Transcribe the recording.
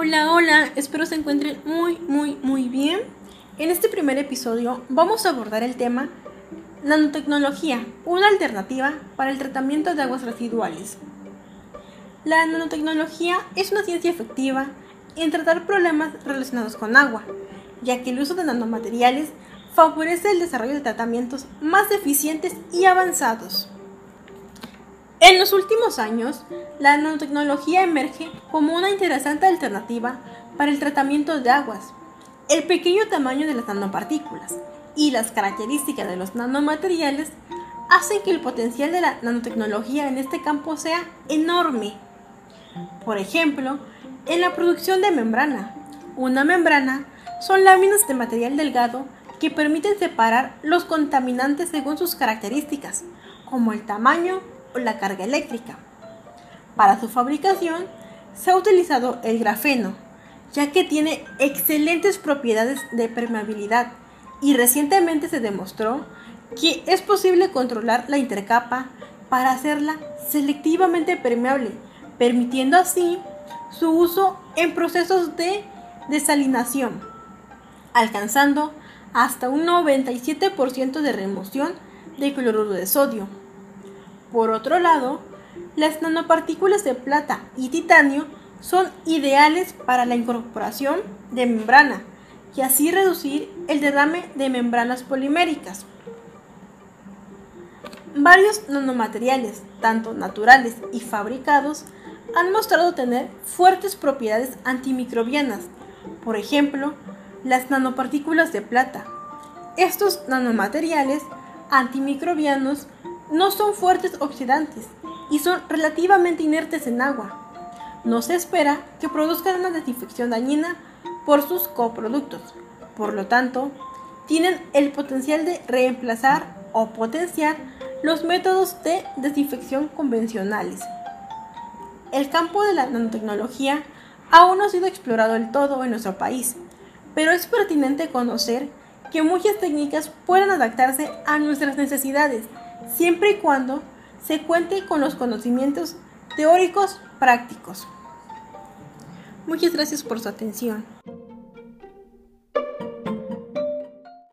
Hola, hola, espero se encuentren muy, muy, muy bien. En este primer episodio vamos a abordar el tema nanotecnología, una alternativa para el tratamiento de aguas residuales. La nanotecnología es una ciencia efectiva en tratar problemas relacionados con agua, ya que el uso de nanomateriales favorece el desarrollo de tratamientos más eficientes y avanzados. En los últimos años, la nanotecnología emerge como una interesante alternativa para el tratamiento de aguas. El pequeño tamaño de las nanopartículas y las características de los nanomateriales hacen que el potencial de la nanotecnología en este campo sea enorme. Por ejemplo, en la producción de membrana. Una membrana son láminas de material delgado que permiten separar los contaminantes según sus características, como el tamaño, la carga eléctrica. Para su fabricación se ha utilizado el grafeno, ya que tiene excelentes propiedades de permeabilidad y recientemente se demostró que es posible controlar la intercapa para hacerla selectivamente permeable, permitiendo así su uso en procesos de desalinación, alcanzando hasta un 97% de remoción de cloruro de sodio. Por otro lado, las nanopartículas de plata y titanio son ideales para la incorporación de membrana y así reducir el derrame de membranas poliméricas. Varios nanomateriales, tanto naturales y fabricados, han mostrado tener fuertes propiedades antimicrobianas, por ejemplo, las nanopartículas de plata. Estos nanomateriales antimicrobianos no son fuertes oxidantes y son relativamente inertes en agua. No se espera que produzcan una desinfección dañina por sus coproductos. Por lo tanto, tienen el potencial de reemplazar o potenciar los métodos de desinfección convencionales. El campo de la nanotecnología aún no ha sido explorado del todo en nuestro país, pero es pertinente conocer que muchas técnicas pueden adaptarse a nuestras necesidades siempre y cuando se cuente con los conocimientos teóricos prácticos. Muchas gracias por su atención.